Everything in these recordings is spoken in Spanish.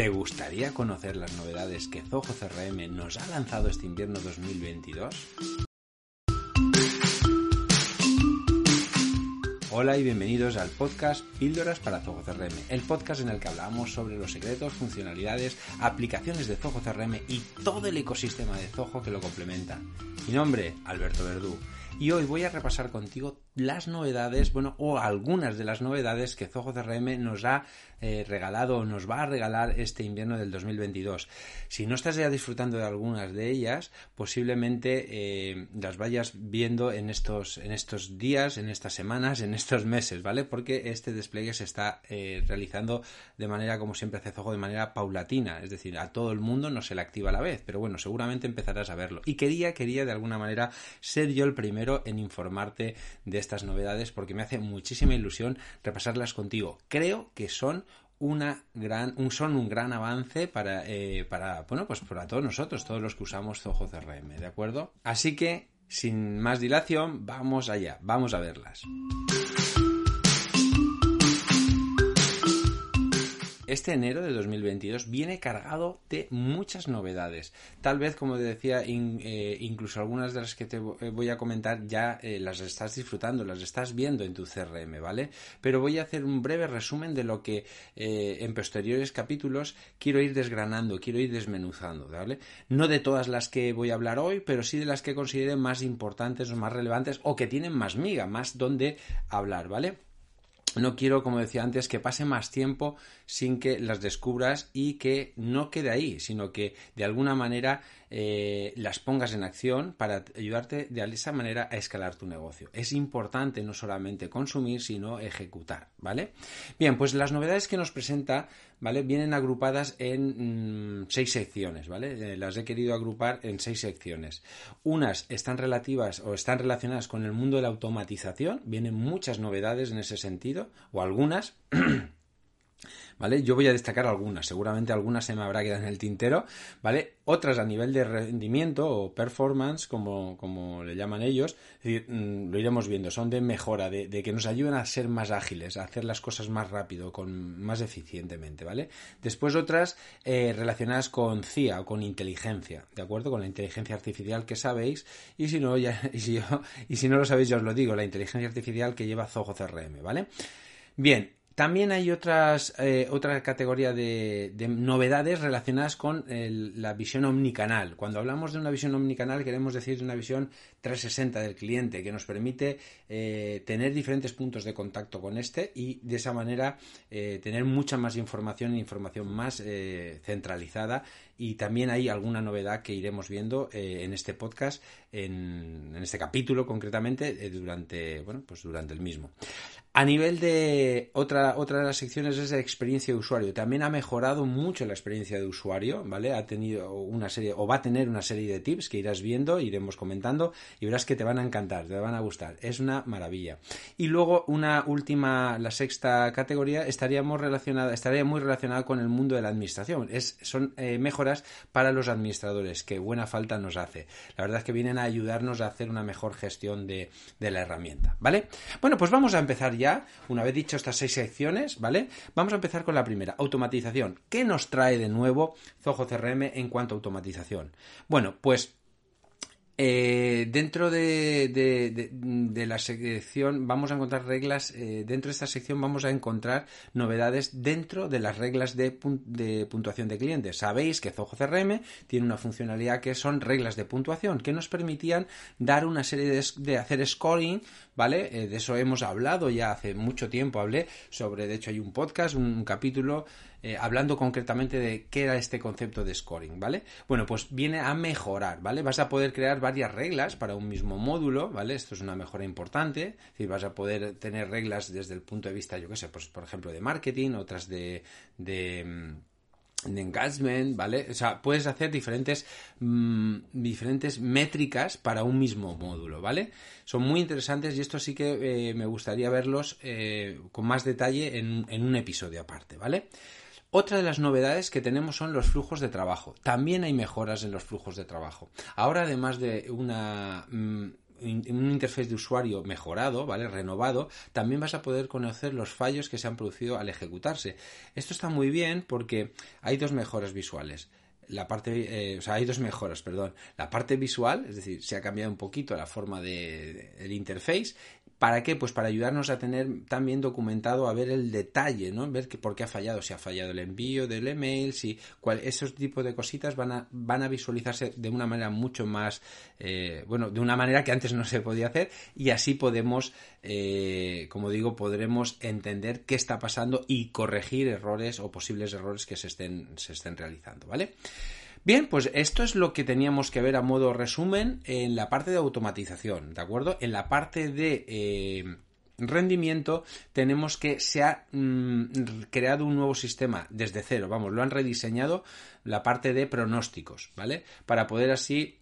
¿Te gustaría conocer las novedades que Zoho CRM nos ha lanzado este invierno 2022? Hola y bienvenidos al podcast Píldoras para Zoho CRM, el podcast en el que hablamos sobre los secretos, funcionalidades, aplicaciones de Zoho CRM y todo el ecosistema de Zoho que lo complementa. Mi nombre, Alberto Verdú, y hoy voy a repasar contigo las novedades, bueno, o algunas de las novedades que Zoho CRM nos ha eh, regalado o nos va a regalar este invierno del 2022. Si no estás ya disfrutando de algunas de ellas, posiblemente eh, las vayas viendo en estos, en estos días, en estas semanas, en estos meses, ¿vale? Porque este despliegue se está eh, realizando de manera, como siempre hace Zoho, de manera paulatina, es decir, a todo el mundo no se le activa a la vez, pero bueno, seguramente empezarás a verlo. Y quería, quería de alguna manera ser yo el primero en informarte de estas novedades porque me hace muchísima ilusión repasarlas contigo. Creo que son una gran, un, son un gran avance para, eh, para, bueno, pues para todos nosotros, todos los que usamos Zoho CRM, ¿de acuerdo? Así que, sin más dilación, vamos allá, vamos a verlas. Este enero de 2022 viene cargado de muchas novedades. Tal vez, como te decía, eh, incluso algunas de las que te eh, voy a comentar ya eh, las estás disfrutando, las estás viendo en tu CRM, ¿vale? Pero voy a hacer un breve resumen de lo que en posteriores capítulos quiero ir desgranando, quiero ir desmenuzando, ¿vale? No de todas las que voy a hablar hoy, pero sí de las que considere más importantes o más relevantes o que tienen más miga, más donde hablar, ¿vale? No quiero, como decía antes, que pase más tiempo sin que las descubras y que no quede ahí, sino que de alguna manera eh, las pongas en acción para ayudarte de esa manera a escalar tu negocio. Es importante no solamente consumir, sino ejecutar, ¿vale? Bien, pues las novedades que nos presenta, ¿vale? Vienen agrupadas en mm, seis secciones, ¿vale? Eh, las he querido agrupar en seis secciones. Unas están relativas o están relacionadas con el mundo de la automatización, vienen muchas novedades en ese sentido, o algunas. ¿vale? Yo voy a destacar algunas, seguramente algunas se me habrá quedado en el tintero, ¿vale? Otras a nivel de rendimiento o performance, como, como le llaman ellos, mm, lo iremos viendo, son de mejora, de, que nos ayuden a ser más ágiles, a hacer las cosas más rápido, con, más eficientemente, ¿vale? Después otras eh, relacionadas con CIA o con inteligencia, ¿de acuerdo? Con la inteligencia artificial que sabéis, y si no, ya, y si no lo sabéis, ya os lo digo, la inteligencia artificial que lleva Zoho CRM, ¿vale? Bien, también hay otras, eh, otra categoría de, novedades relacionadas con la visión omnicanal. Cuando hablamos de una visión omnicanal queremos decir de una visión 360 del cliente que nos permite eh, tener diferentes puntos de contacto con este y de esa manera eh, tener mucha más información e información más centralizada y también hay alguna novedad que iremos viendo en este podcast, en, este capítulo concretamente, durante, bueno, pues durante el mismo. A nivel de otra, otra de las secciones es de experiencia de usuario. También ha mejorado mucho la experiencia de usuario, ¿vale? Ha tenido una serie, o va a tener una serie de tips que irás viendo, iremos comentando, y verás que te van a encantar, te van a gustar. Es una maravilla. Y luego, una última, la sexta categoría, estaríamos relacionada, estaría muy relacionada con el mundo de la administración. Es, son eh, mejoras para los administradores, que buena falta nos hace. La verdad es que vienen a ayudarnos a hacer una mejor gestión de, la herramienta, ¿vale? Bueno, pues vamos a empezar ya, una vez dicho estas seis secciones, ¿vale? Vamos a empezar con la primera, automatización. ¿Qué nos trae de nuevo Zoho CRM en cuanto a automatización? Bueno, pues eh, dentro de, la sección vamos a encontrar reglas, eh, dentro de esta sección vamos a encontrar novedades dentro de las reglas de, puntuación de clientes. Sabéis que Zoho CRM tiene una funcionalidad que son reglas de puntuación que nos permitían dar una serie de, hacer scoring, ¿vale? Eh, de eso hemos hablado ya hace mucho tiempo, hablé sobre, de hecho hay un podcast, un capítulo eh, hablando concretamente de qué era este concepto de scoring, ¿vale? Bueno, pues viene a mejorar, ¿vale? Vas a poder crear varias reglas para un mismo módulo, ¿vale? Esto es una mejora importante, es decir, vas a poder tener reglas desde el punto de vista, yo qué sé, pues por ejemplo de marketing, otras de, de mm, de engagement, ¿vale? O sea, puedes hacer diferentes, mm, diferentes métricas para un mismo módulo, ¿vale? Son muy interesantes y esto sí que eh, me gustaría verlos eh, con más detalle en, en, un episodio aparte, ¿vale? Otra de las novedades que tenemos son los flujos de trabajo. También hay mejoras en los flujos de trabajo. Ahora, además de una mm, un interfaz de usuario mejorado, ¿vale? Renovado, también vas a poder conocer los fallos que se han producido al ejecutarse. Esto está muy bien porque hay dos mejoras visuales. La parte, eh, o sea, hay dos mejoras, perdón. La parte visual, es decir, se ha cambiado un poquito la forma del de, interface ¿Para qué? Pues para ayudarnos a tener también documentado, a ver el detalle, ¿no? Ver que, por qué ha fallado, si ha fallado el envío del email, si cuál, esos tipos de cositas van a, van a visualizarse de una manera mucho más, eh, bueno, de una manera que antes no se podía hacer y así podemos, eh, como digo, podremos entender qué está pasando y corregir errores o posibles errores que se estén, se estén realizando, ¿vale? Bien, pues esto es lo que teníamos que ver a modo resumen en la parte de automatización, ¿de acuerdo? En la parte de eh, rendimiento tenemos que se ha mm, creado un nuevo sistema desde cero, vamos, lo han rediseñado la parte de pronósticos, ¿vale? Para poder así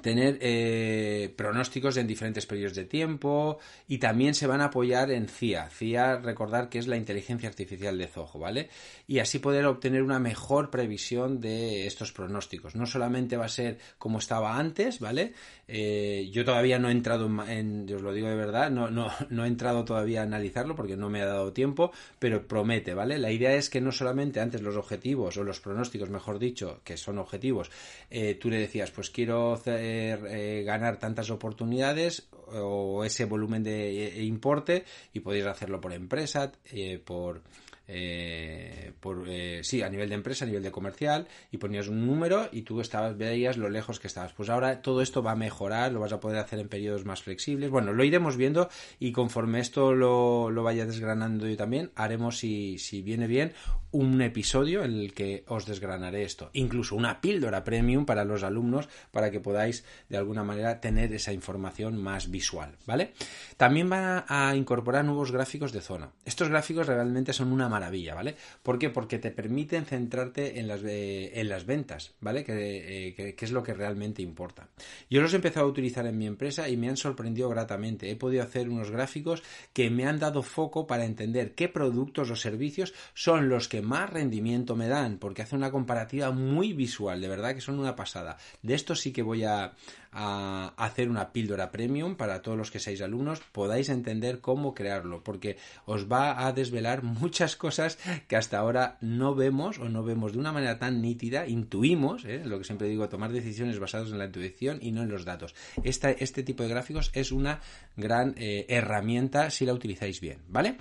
tener eh, pronósticos en diferentes periodos de tiempo y también se van a apoyar en CIA. CIA, recordar que es la inteligencia artificial de Zoho, ¿vale? Y así poder obtener una mejor previsión de estos pronósticos. No solamente va a ser como estaba antes, ¿vale? Eh, yo todavía no he entrado en, yo os lo digo de verdad, no, no, no he entrado todavía a analizarlo porque no me ha dado tiempo, pero promete, ¿vale? La idea es que no solamente antes los objetivos o los pronósticos, mejor dicho, que son objetivos, eh, tú le decías, pues quiero hacer eh, ganar tantas oportunidades o ese volumen de eh, importe y podéis hacerlo por empresa, eh, por eh, eh, sí, a nivel de empresa, a nivel de comercial, y ponías un número y tú estabas, veías lo lejos que estabas. Pues ahora todo esto va a mejorar, lo vas a poder hacer en periodos más flexibles. Bueno, lo iremos viendo y conforme esto lo, lo vaya desgranando yo también, haremos, si, si viene bien, un episodio en el que os desgranaré esto. Incluso una píldora premium para los alumnos para que podáis de alguna manera tener esa información más visual, ¿vale? También van a incorporar nuevos gráficos de zona. Estos gráficos realmente son una maravilla, ¿vale? ¿Por qué? Porque te permiten centrarte en las, eh, en las ventas, ¿vale? Eh, que, que, es lo que realmente importa. Yo los he empezado a utilizar en mi empresa y me han sorprendido gratamente. He podido hacer unos gráficos que me han dado foco para entender qué productos o servicios son los que más rendimiento me dan, porque hace una comparativa muy visual, de verdad que son una pasada. De esto sí que voy a, a hacer una píldora premium para todos los que seáis alumnos, podáis entender cómo crearlo, porque os va a desvelar muchas cosas que hasta ahora no vemos o no vemos de una manera tan nítida, intuimos, ¿eh? lo que siempre digo, tomar decisiones basadas en la intuición y no en los datos. este tipo de gráficos es una gran eh, herramienta si la utilizáis bien, ¿vale?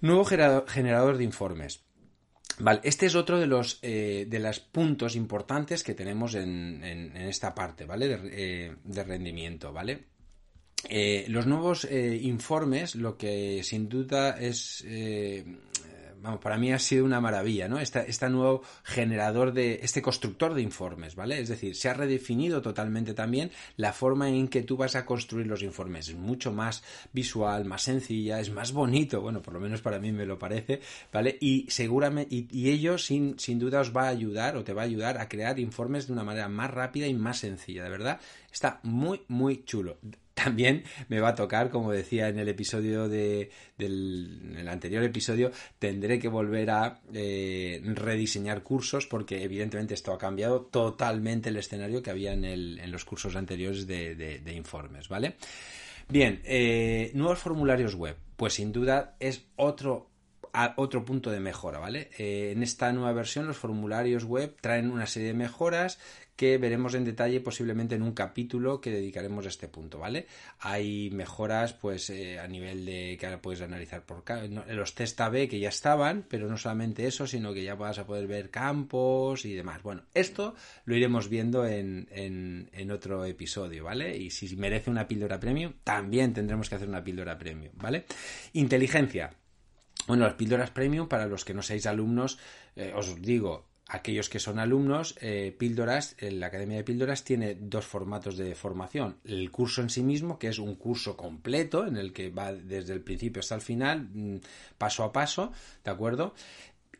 Nuevo generador de informes. Vale, este es otro de los eh, de los puntos importantes que tenemos en, en, esta parte, ¿vale? De, eh, rendimiento, ¿vale? Eh, los nuevos informes, lo que sin duda es vamos, para mí ha sido una maravilla, ¿no? Este, este nuevo generador de, este constructor de informes, ¿vale? Es decir, se ha redefinido totalmente también la forma en que tú vas a construir los informes. Es mucho más visual, más sencilla, es más bonito, bueno, por lo menos para mí me lo parece, ¿vale? Y seguramente, y, ello sin, sin duda os va a ayudar o te va a ayudar a crear informes de una manera más rápida y más sencilla, de verdad. Está muy, muy chulo también me va a tocar, como decía en el episodio de, del anterior episodio, tendré que volver a eh, rediseñar cursos porque evidentemente esto ha cambiado totalmente el escenario que había en, el, en los cursos anteriores de, de, de informes, ¿vale? Bien, eh, nuevos formularios web. Pues sin duda es otro otro punto de mejora, ¿vale? Eh, en esta nueva versión los formularios web traen una serie de mejoras que veremos en detalle posiblemente en un capítulo que dedicaremos a este punto, ¿vale? Hay mejoras pues eh, a nivel de que ahora puedes analizar por los test AB que ya estaban, pero no solamente eso, sino que ya vas a poder ver campos y demás. Bueno, esto lo iremos viendo en, en, en otro episodio, ¿vale? Y si merece una píldora premium, también tendremos que hacer una píldora premium, ¿vale? Inteligencia. Bueno, las píldoras premium, para los que no seáis alumnos, eh, os digo, aquellos que son alumnos, eh, Píldoras, la Academia de Píldoras tiene dos formatos de formación. El curso en sí mismo, que es un curso completo, en el que va desde el principio hasta el final, mm, paso a paso, ¿de acuerdo?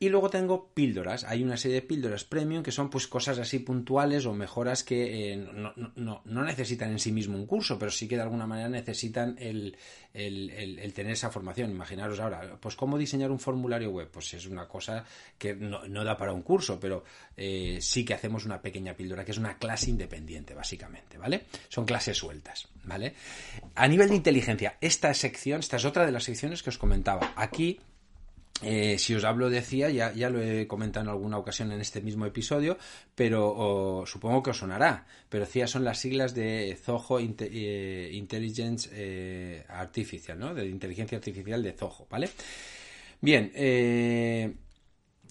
Y luego tengo píldoras. Hay una serie de píldoras premium que son pues cosas así puntuales o mejoras que eh, no, no, no, necesitan en sí mismo un curso, pero sí que de alguna manera necesitan el, el, tener esa formación. Imaginaros ahora, pues cómo diseñar un formulario web. Pues es una cosa que no, da para un curso, pero eh, sí que hacemos una pequeña píldora, que es una clase independiente, básicamente, ¿vale? Son clases sueltas, ¿vale? A nivel de inteligencia, esta sección, esta es otra de las secciones que os comentaba. Aquí eh, si os hablo de CIA, ya, ya, lo he comentado en alguna ocasión en este mismo episodio, pero supongo que os sonará. Pero CIA son las siglas de Zoho eh, Intelligence eh, Artificial, ¿no? De inteligencia artificial de Zoho, ¿vale? Bien,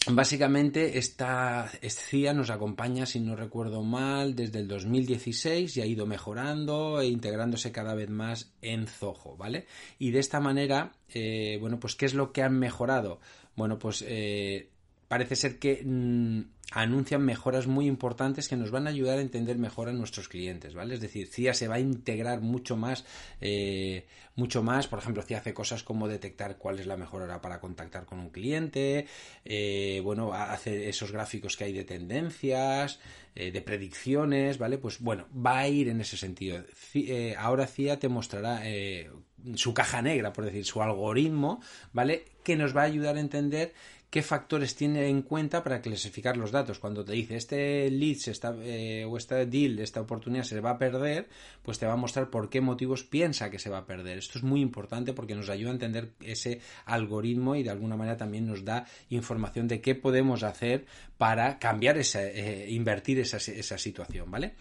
Básicamente esta CIA nos acompaña, si no recuerdo mal, desde el 2016 y ha ido mejorando e integrándose cada vez más en Zoho, ¿vale? Y de esta manera, eh, bueno, pues ¿qué es lo que han mejorado? Bueno, pues eh, parece ser que mm, anuncian mejoras muy importantes que nos van a ayudar a entender mejor a nuestros clientes, ¿vale? Es decir, CIA se va a integrar mucho más, eh, mucho más, por ejemplo, CIA hace cosas como detectar cuál es la mejor hora para contactar con un cliente, eh, bueno, hace esos gráficos que hay de tendencias, eh, de predicciones, ¿vale? Pues bueno, va a ir en ese sentido. ahora CIA te mostrará su caja negra, por decir, su algoritmo, ¿vale? Que nos va a ayudar a entender qué factores tiene en cuenta para clasificar los datos. Cuando te dice este lead se está, eh, o este deal, esta oportunidad se va a perder, pues te va a mostrar por qué motivos piensa que se va a perder. Esto es muy importante porque nos ayuda a entender ese algoritmo y de alguna manera también nos da información de qué podemos hacer para cambiar esa, eh, invertir esa, esa situación, ¿vale?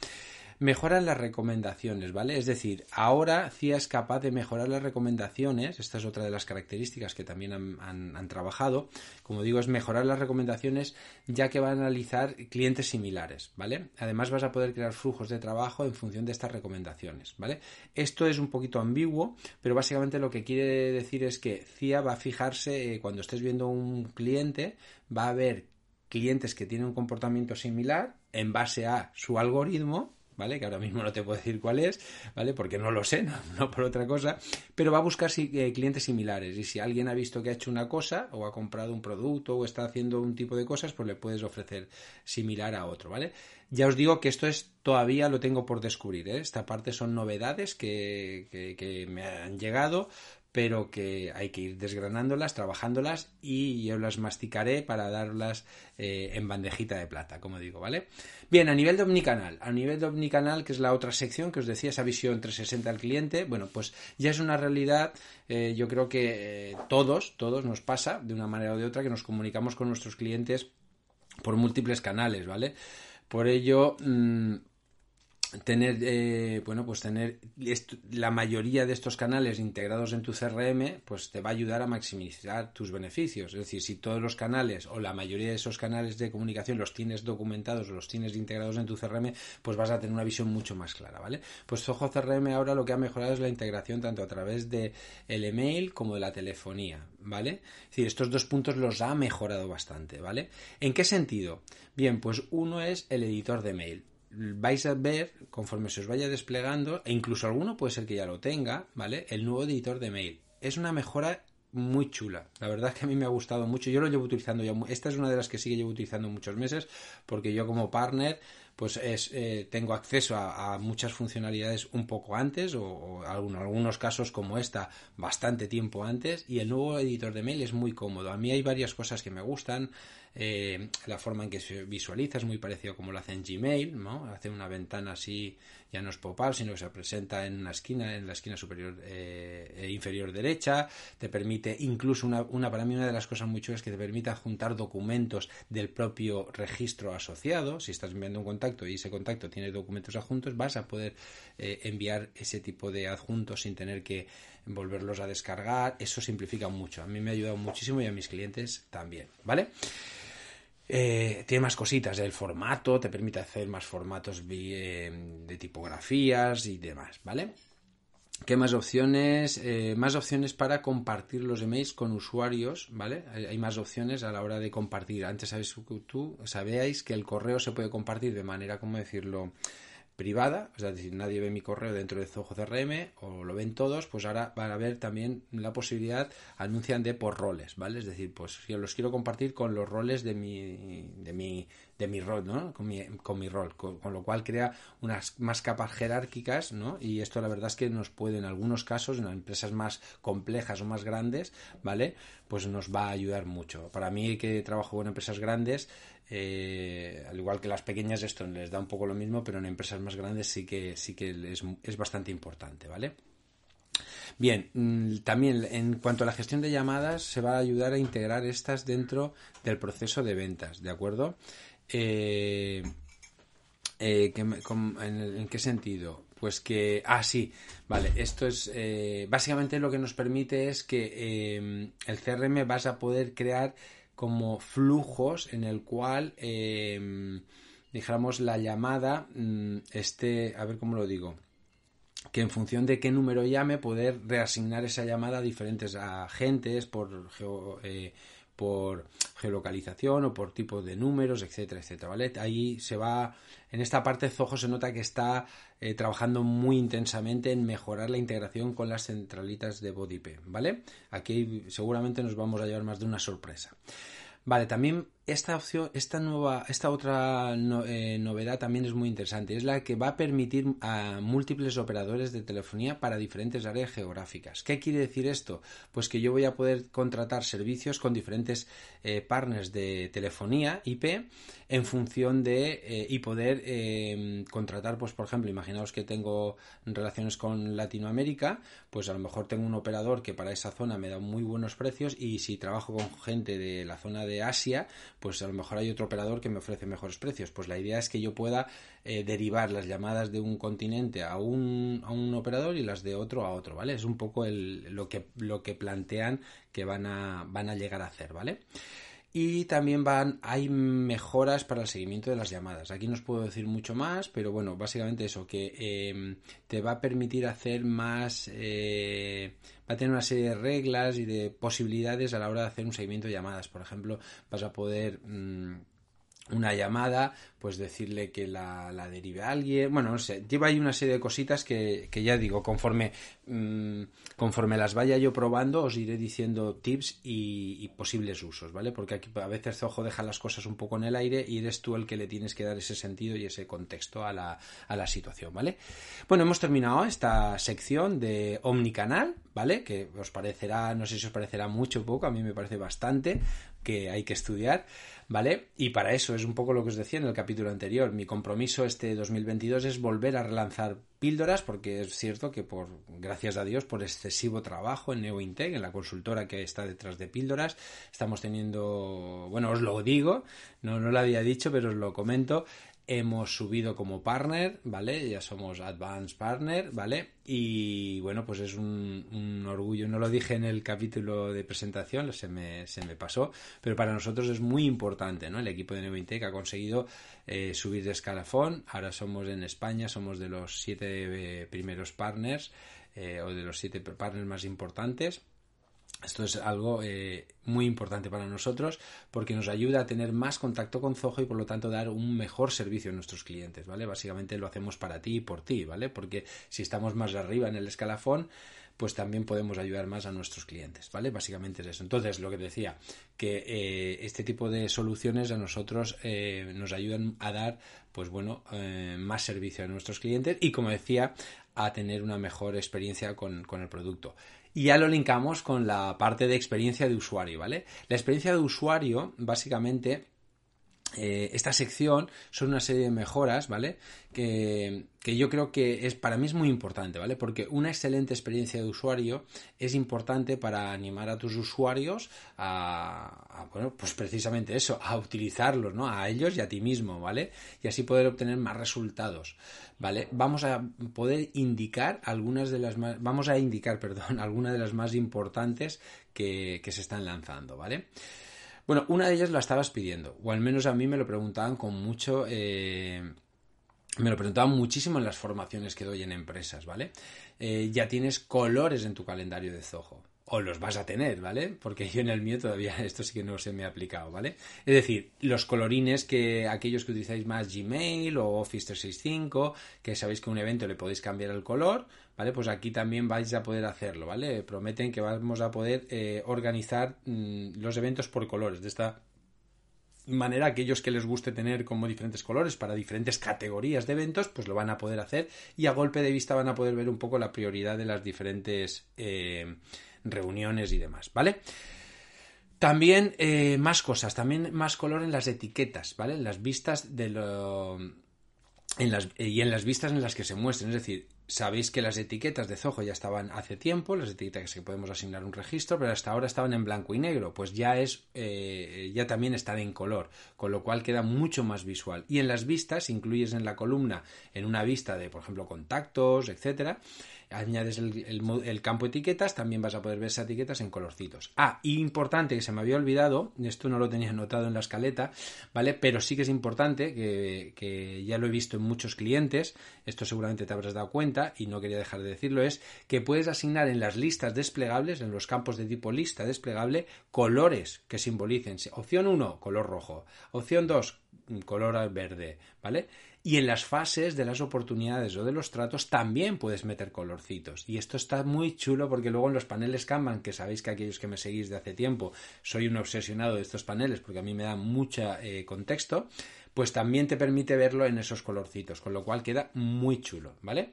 Mejoran las recomendaciones, ¿vale? Es decir, ahora CIA es capaz de mejorar las recomendaciones, esta es otra de las características que también han, trabajado, como digo, es mejorar las recomendaciones ya que va a analizar clientes similares, ¿vale? Además vas a poder crear flujos de trabajo en función de estas recomendaciones, ¿vale? Esto es un poquito ambiguo, pero básicamente lo que quiere decir es que CIA va a fijarse eh, cuando estés viendo un cliente, va a ver clientes que tienen un comportamiento similar en base a su algoritmo ¿vale? Que ahora mismo no te puedo decir cuál es, ¿vale? Porque no lo sé, no, por otra cosa, pero va a buscar eh, clientes similares y si alguien ha visto que ha hecho una cosa o ha comprado un producto o está haciendo un tipo de cosas, pues le puedes ofrecer similar a otro, ¿vale? Ya os digo que esto es todavía lo tengo por descubrir, ¿eh? Esta parte son novedades que, me han llegado, pero que hay que ir desgranándolas, trabajándolas y yo las masticaré para darlas eh, en bandejita de plata, como digo, ¿vale? Bien, a nivel de omnicanal, a nivel de omnicanal, que es la otra sección que os decía, esa visión 360 al cliente, bueno, pues ya es una realidad, eh, yo creo que eh, todos, todos nos pasa de una manera o de otra que nos comunicamos con nuestros clientes por múltiples canales, ¿vale? Por ello, mm, tener eh, bueno pues tener la mayoría de estos canales integrados en tu CRM pues te va a ayudar a maximizar tus beneficios. Es decir si todos los canales o la mayoría de esos canales de comunicación los tienes documentados los tienes integrados en tu CRM pues vas a tener una visión mucho más clara vale pues Zoho CRM ahora lo que ha mejorado es la integración tanto a través de el email como de la telefonía vale es decir estos dos puntos los ha mejorado bastante vale en qué sentido bien pues uno es el editor de mail vais a ver, conforme se os vaya desplegando, e incluso alguno puede ser que ya lo tenga, ¿vale? El nuevo editor de mail. Es una mejora muy chula. La verdad es que a mí me ha gustado mucho. Yo lo llevo utilizando ya. Esta es una de las que sigue llevo utilizando muchos meses porque yo como partner pues es, eh, tengo acceso a, muchas funcionalidades un poco antes o, en algunos casos como esta bastante tiempo antes y el nuevo editor de mail es muy cómodo. A mí hay varias cosas que me gustan. Eh, la forma en que se visualiza es muy parecido como lo hace en Gmail, ¿no? Hace una ventana así, ya no es pop-up, sino que se presenta en una esquina, en la esquina superior eh, e inferior derecha, te permite incluso una, una, para mí una de las cosas muy chulas es que te permite juntar documentos del propio registro asociado, si estás enviando un contacto y ese contacto tiene documentos adjuntos, vas a poder eh, enviar ese tipo de adjuntos sin tener que volverlos a descargar, eso simplifica mucho, a mí me ha ayudado muchísimo y a mis clientes también, ¿vale? Eh, tiene más cositas, el formato, te permite hacer más formatos de tipografías y demás, ¿vale? ¿Qué más opciones? Eh, más opciones para compartir los emails con usuarios, ¿vale? Hay, más opciones a la hora de compartir. Antes sabéis, tú sabéis que el correo se puede compartir de manera, ¿cómo decirlo? Privada, es decir, nadie ve mi correo dentro de Zoho CRM o lo ven todos, pues ahora van a ver también la posibilidad, anuncian de por roles, ¿vale? Es decir, pues yo los quiero compartir con los roles de mi, de mi, de mi rol, ¿no? Con mi, con mi rol, con, lo cual crea unas más capas jerárquicas, ¿no? Y esto la verdad es que nos puede en algunos casos, en empresas más complejas o más grandes, ¿vale? Pues nos va a ayudar mucho. Para mí que trabajo en empresas grandes, eh, al igual que las pequeñas, esto les da un poco lo mismo, pero en empresas más grandes sí que, sí que es, es bastante importante, ¿vale? Bien, mm, también en cuanto a la gestión de llamadas, se va a ayudar a integrar estas dentro del proceso de ventas, ¿de acuerdo? Eh, eh, en, qué sentido? Pues que, ah, sí, vale, esto es, básicamente lo que nos permite es que el CRM vas a poder crear como flujos en el cual, eh, dijéramos, la llamada mm, esté, a ver cómo lo digo, que en función de qué número llame, poder reasignar esa llamada a diferentes agentes por, eh, por geolocalización o por tipo de números, etcétera, etcétera, ¿vale? Ahí se va, en esta parte Zoho se nota que está eh, trabajando muy intensamente en mejorar la integración con las centralitas de BodyP, ¿vale? Aquí seguramente nos vamos a llevar más de una sorpresa. Vale, también esta opción, esta nueva, esta otra eh, novedad también es muy interesante. Es la que va a permitir a múltiples operadores de telefonía para diferentes áreas geográficas. ¿Qué quiere decir esto? Pues que yo voy a poder contratar servicios con diferentes eh, partners de telefonía IP en función de eh, y poder contratar, pues por ejemplo, imaginaos que tengo relaciones con Latinoamérica, pues a lo mejor tengo un operador que para esa zona me da muy buenos precios y si trabajo con gente de la zona de Asia, pues a lo mejor hay otro operador que me ofrece mejores precios. Pues la idea es que yo pueda eh, derivar las llamadas de un continente a un, a un operador y las de otro a otro, ¿vale? Es un poco el, lo, que, lo que plantean que van a, van a llegar a hacer, ¿vale? Y también van hay mejoras para el seguimiento de las llamadas. Aquí no os puedo decir mucho más pero bueno básicamente eso que em, te va a permitir hacer más eh, va a tener una serie de reglas y de posibilidades a la hora de hacer un seguimiento de llamadas. Por ejemplo vas a poder mm, una llamada, pues decirle que la, la, derive a alguien. Bueno, no sé, lleva ahí una serie de cositas que, que ya digo, conforme, mm, conforme las vaya yo probando, os iré diciendo tips y, posibles usos, ¿vale? Porque aquí a veces ojo deja las cosas un poco en el aire y eres tú el que le tienes que dar ese sentido y ese contexto a la, a la situación, ¿vale? Bueno, hemos terminado esta sección de Omnicanal, ¿vale? Que os parecerá, no sé si os parecerá mucho o poco, a mí me parece bastante que hay que estudiar. ¿vale? Y para eso es un poco lo que os decía en el capítulo anterior. Mi compromiso este 2022 es volver a relanzar píldoras, porque es cierto que por, gracias a Dios, por excesivo trabajo en NeoInteg, en la consultora que está detrás de píldoras, estamos teniendo, bueno, os lo digo, no, no lo había dicho, pero os lo comento, hemos subido como partner, ¿vale? Ya somos Advanced Partner, ¿vale? Y bueno, pues es un, orgullo. No lo dije en el capítulo de presentación, se me, se me pasó, pero para nosotros es muy importante, ¿no? El equipo de Neointec ha conseguido eh, subir de escalafón. Ahora somos en España, somos de los siete eh, primeros partners eh, o de los siete partners más importantes esto es algo eh, muy importante para nosotros porque nos ayuda a tener más contacto con Zoho y por lo tanto dar un mejor servicio a nuestros clientes, ¿vale? Básicamente lo hacemos para ti y por ti, ¿vale? Porque si estamos más arriba en el escalafón, pues también podemos ayudar más a nuestros clientes, ¿vale? Básicamente es eso. Entonces, lo que decía, que eh, este tipo de soluciones a nosotros eh, nos ayudan a dar, pues bueno, más servicio a nuestros clientes y, como decía, a tener una mejor experiencia con, con el producto y ya lo linkamos con la parte de experiencia de usuario, ¿vale? La experiencia de usuario, básicamente, eh, esta sección son una serie de mejoras, ¿vale? Que, yo creo que es para mí es muy importante, ¿vale? Porque una excelente experiencia de usuario es importante para animar a tus usuarios a, bueno, pues precisamente eso, a utilizarlos, ¿no? A ellos y a ti mismo, ¿vale? Y así poder obtener más resultados, ¿vale? Vamos a poder indicar algunas de las más, vamos a indicar, perdón, algunas de las más importantes que, que se están lanzando, ¿vale? Bueno, una de ellas la estabas pidiendo, o al menos a mí me lo preguntaban con mucho... Eh, me lo preguntaban muchísimo en las formaciones que doy en empresas, ¿vale? Eh, ya tienes colores en tu calendario de Zoho. O los vas a tener, ¿vale? Porque yo en el mío todavía esto sí que no se me ha aplicado, ¿vale? Es decir, los colorines que aquellos que utilizáis más Gmail o Office 365, que sabéis que un evento le podéis cambiar el color, ¿vale? Pues aquí también vais a poder hacerlo, ¿vale? Prometen que vamos a poder eh, organizar mm, los eventos por colores. De esta manera aquellos que les guste tener como diferentes colores para diferentes categorías de eventos, pues lo van a poder hacer y a golpe de vista van a poder ver un poco la prioridad de las diferentes eh, reuniones y demás, ¿vale? También eh, más cosas, también más color en las etiquetas, ¿vale? En las vistas de lo... Y en las vistas en las que se muestren, es decir, Sabéis que las etiquetas de Zoho ya estaban hace tiempo, las etiquetas que podemos asignar un registro, pero hasta ahora estaban en blanco y negro, pues ya es, eh, ya también están en color, con lo cual queda mucho más visual. Y en las vistas, incluyes en la columna, en una vista de, por ejemplo, contactos, etcétera, añades el, campo etiquetas, también vas a poder ver esas etiquetas en colorcitos. Ah, y importante que se me había olvidado, esto no lo tenía anotado en la escaleta, ¿vale? Pero sí que es importante, que, que ya lo he visto en muchos clientes, esto seguramente te habrás dado cuenta y no quería dejar de decirlo, es que puedes asignar en las listas desplegables, en los campos de tipo lista desplegable, colores que simbolicen. Opción 1, color rojo. Opción 2, color verde, ¿vale? Y en las fases de las oportunidades o de los tratos también puedes meter colorcitos. Y esto está muy chulo porque luego en los paneles Kanban, que sabéis que aquellos que me seguís de hace tiempo, soy un obsesionado de estos paneles porque a mí me dan mucho eh, contexto, pues también te permite verlo en esos colorcitos, con lo cual queda muy chulo, ¿vale?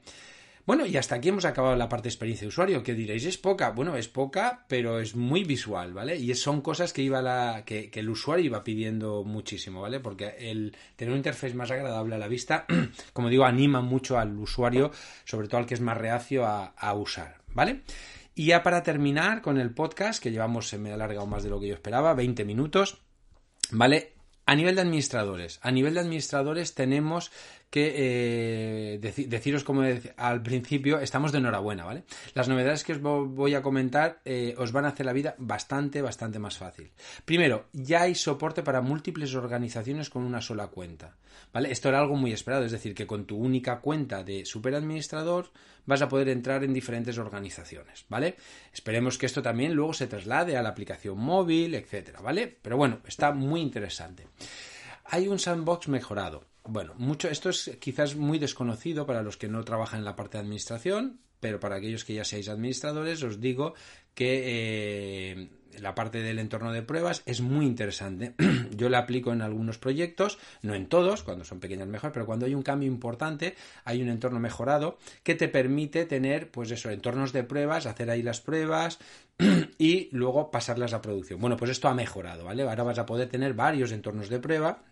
Bueno, y hasta aquí hemos acabado la parte de experiencia de usuario. ¿Qué diréis? ¿Es poca? Bueno, es poca, pero es muy visual, ¿vale? Y son cosas que iba la, que, el usuario iba pidiendo muchísimo, ¿vale? Porque el tener un interfaz más agradable a la vista, como digo, anima mucho al usuario, sobre todo al que es más reacio a, a usar, ¿vale? Y ya para terminar con el podcast, que llevamos, se me ha alargado más de lo que yo esperaba, 20 minutos, ¿vale? A nivel de administradores, a nivel de administradores tenemos que eh, deciros como al principio, estamos de enhorabuena, ¿vale? Las novedades que os voy a comentar eh, os van a hacer la vida bastante, bastante más fácil. Primero, ya hay soporte para múltiples organizaciones con una sola cuenta, ¿vale? Esto era algo muy esperado, es decir, que con tu única cuenta de superadministrador vas a poder entrar en diferentes organizaciones, ¿vale? Esperemos que esto también luego se traslade a la aplicación móvil, etcétera, ¿vale? Pero bueno, está muy interesante. Hay un sandbox mejorado. Bueno, mucho, esto es quizás muy desconocido para los que no trabajan en la parte de administración, pero para aquellos que ya seáis administradores os digo que eh, la parte del entorno de pruebas es muy interesante. Yo la aplico en algunos proyectos, no en todos, cuando son pequeños mejor, pero cuando hay un cambio importante, hay un entorno mejorado que te permite tener, pues eso, entornos de pruebas, hacer ahí las pruebas y luego pasarlas a producción. Bueno, pues esto ha mejorado, ¿vale? Ahora vas a poder tener varios entornos de prueba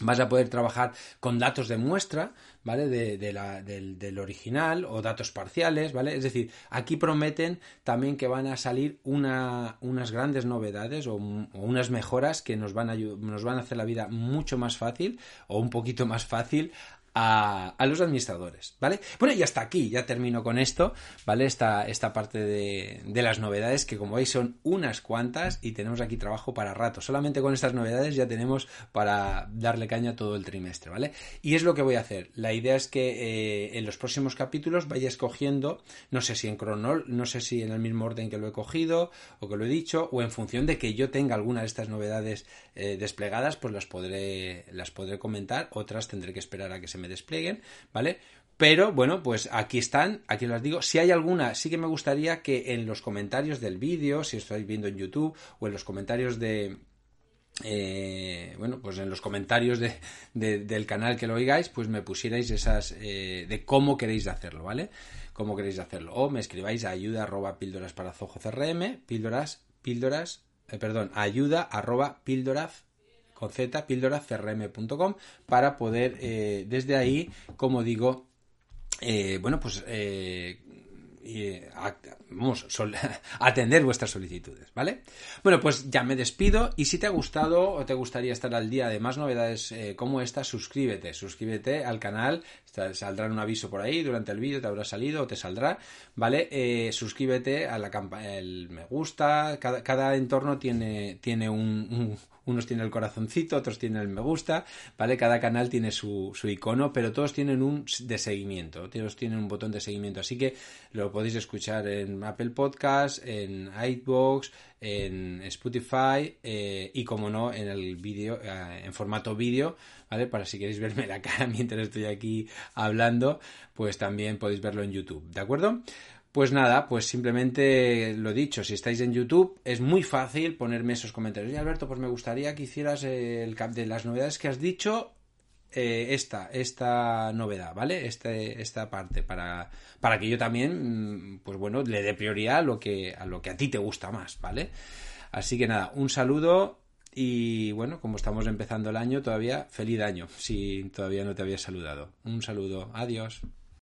Vas a poder trabajar con datos de muestra, ¿vale? De, del, original o datos parciales, ¿vale? Es decir, aquí prometen también que van a salir una, unas grandes novedades o, o, unas mejoras que nos van, a, nos van a hacer la vida mucho más fácil o un poquito más fácil a, los administradores, ¿vale? Bueno, y hasta aquí, ya termino con esto, ¿vale? Esta, esta parte de, de, las novedades, que como veis son unas cuantas y tenemos aquí trabajo para rato. Solamente con estas novedades ya tenemos para darle caña todo el trimestre, ¿vale? Y es lo que voy a hacer. La idea es que eh, en los próximos capítulos vaya escogiendo, no sé si en cronol, no sé si en el mismo orden que lo he cogido o que lo he dicho, o en función de que yo tenga alguna de estas novedades eh, desplegadas, pues las podré, las podré comentar, otras tendré que esperar a que se me desplieguen, ¿vale? Pero bueno, pues aquí están, aquí las digo. Si hay alguna, sí que me gustaría que en los comentarios del vídeo, si estáis viendo en YouTube o en los comentarios de, eh, bueno, pues en los comentarios de, del canal que lo oigáis, pues me pusierais esas eh, de cómo queréis hacerlo, ¿vale? Cómo queréis hacerlo. O me escribáis a ayuda arroba píldoras para Zoho CRM, píldoras, píldoras, eh, perdón, ayuda arroba píldoras con z, píldoracrm.com, para poder eh, desde ahí, como digo, eh, bueno, pues eh, vamos, atender vuestras solicitudes, ¿vale? Bueno, pues ya me despido y si te ha gustado o te gustaría estar al día de más novedades como esta, suscríbete, suscríbete al canal, saldrá un aviso por ahí durante el vídeo, te habrá salido o te saldrá, ¿vale? suscríbete a la campaña, el me gusta, cada, entorno tiene, tiene un unos tienen el corazoncito, otros tienen el me gusta, ¿vale? Cada canal tiene su, su icono, pero todos tienen un de seguimiento, todos tienen un botón de seguimiento, así que lo podéis escuchar en Apple Podcast, en iBox, en Spotify eh, y como no en el vídeo eh, en formato vídeo vale para si queréis verme la cara mientras estoy aquí hablando pues también podéis verlo en YouTube de acuerdo pues nada, pues simplemente lo dicho, si estáis en YouTube es muy fácil ponerme esos comentarios. Y Alberto, pues me gustaría que hicieras el cap de las novedades que has dicho, eh, esta, esta novedad, ¿vale? Este, esta parte, para, para que yo también, mm, pues bueno, le dé prioridad a lo que, a lo que a ti te gusta más, ¿vale? Así que nada, un saludo y bueno, como estamos empezando el año todavía, feliz año, si todavía no te había saludado. Un saludo, adiós.